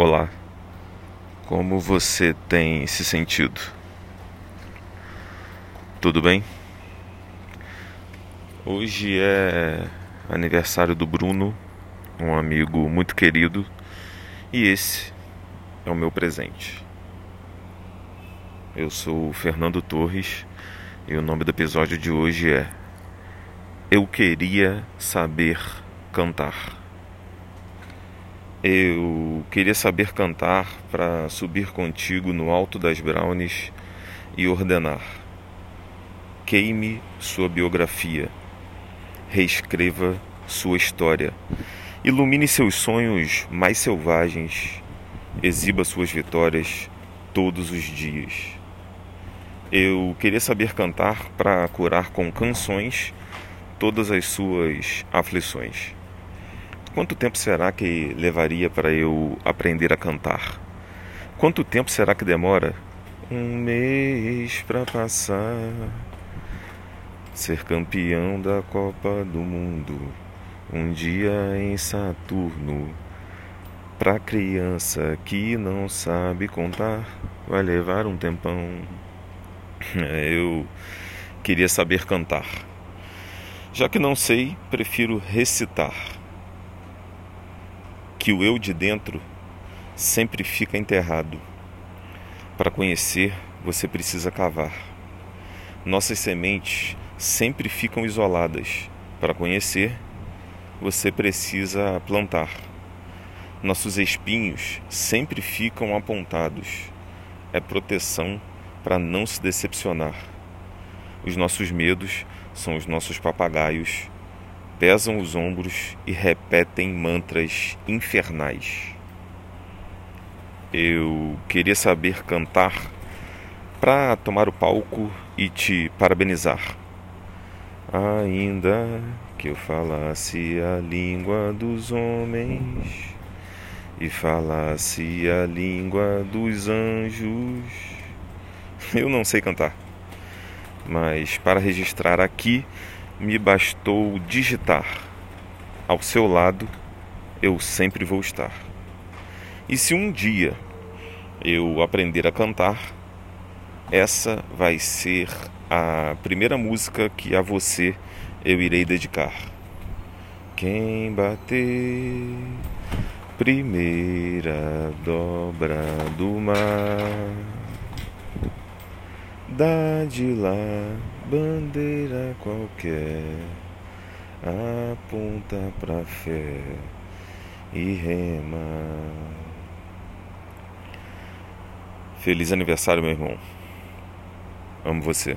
Olá, como você tem se sentido? Tudo bem? Hoje é aniversário do Bruno, um amigo muito querido, e esse é o meu presente. Eu sou o Fernando Torres e o nome do episódio de hoje é Eu Queria Saber Cantar. Eu queria saber cantar para subir contigo no alto das brownies e ordenar. Queime sua biografia, reescreva sua história, ilumine seus sonhos mais selvagens, exiba suas vitórias todos os dias. Eu queria saber cantar para curar com canções todas as suas aflições. Quanto tempo será que levaria para eu aprender a cantar? Quanto tempo será que demora? Um mês para passar. Ser campeão da Copa do Mundo. Um dia em Saturno. Pra criança que não sabe contar, vai levar um tempão. Eu queria saber cantar. Já que não sei, prefiro recitar que o eu de dentro sempre fica enterrado. Para conhecer, você precisa cavar. Nossas sementes sempre ficam isoladas. Para conhecer, você precisa plantar. Nossos espinhos sempre ficam apontados. É proteção para não se decepcionar. Os nossos medos são os nossos papagaios pesam os ombros e repetem mantras infernais. Eu queria saber cantar para tomar o palco e te parabenizar. Ainda que eu falasse a língua dos homens e falasse a língua dos anjos, eu não sei cantar. Mas para registrar aqui me bastou digitar: ao seu lado eu sempre vou estar. E se um dia eu aprender a cantar, essa vai ser a primeira música que a você eu irei dedicar. Quem bater primeira dobra do mar, dá de lá bandeira qualquer aponta pra fé e rema. Feliz aniversário, meu irmão. Amo você.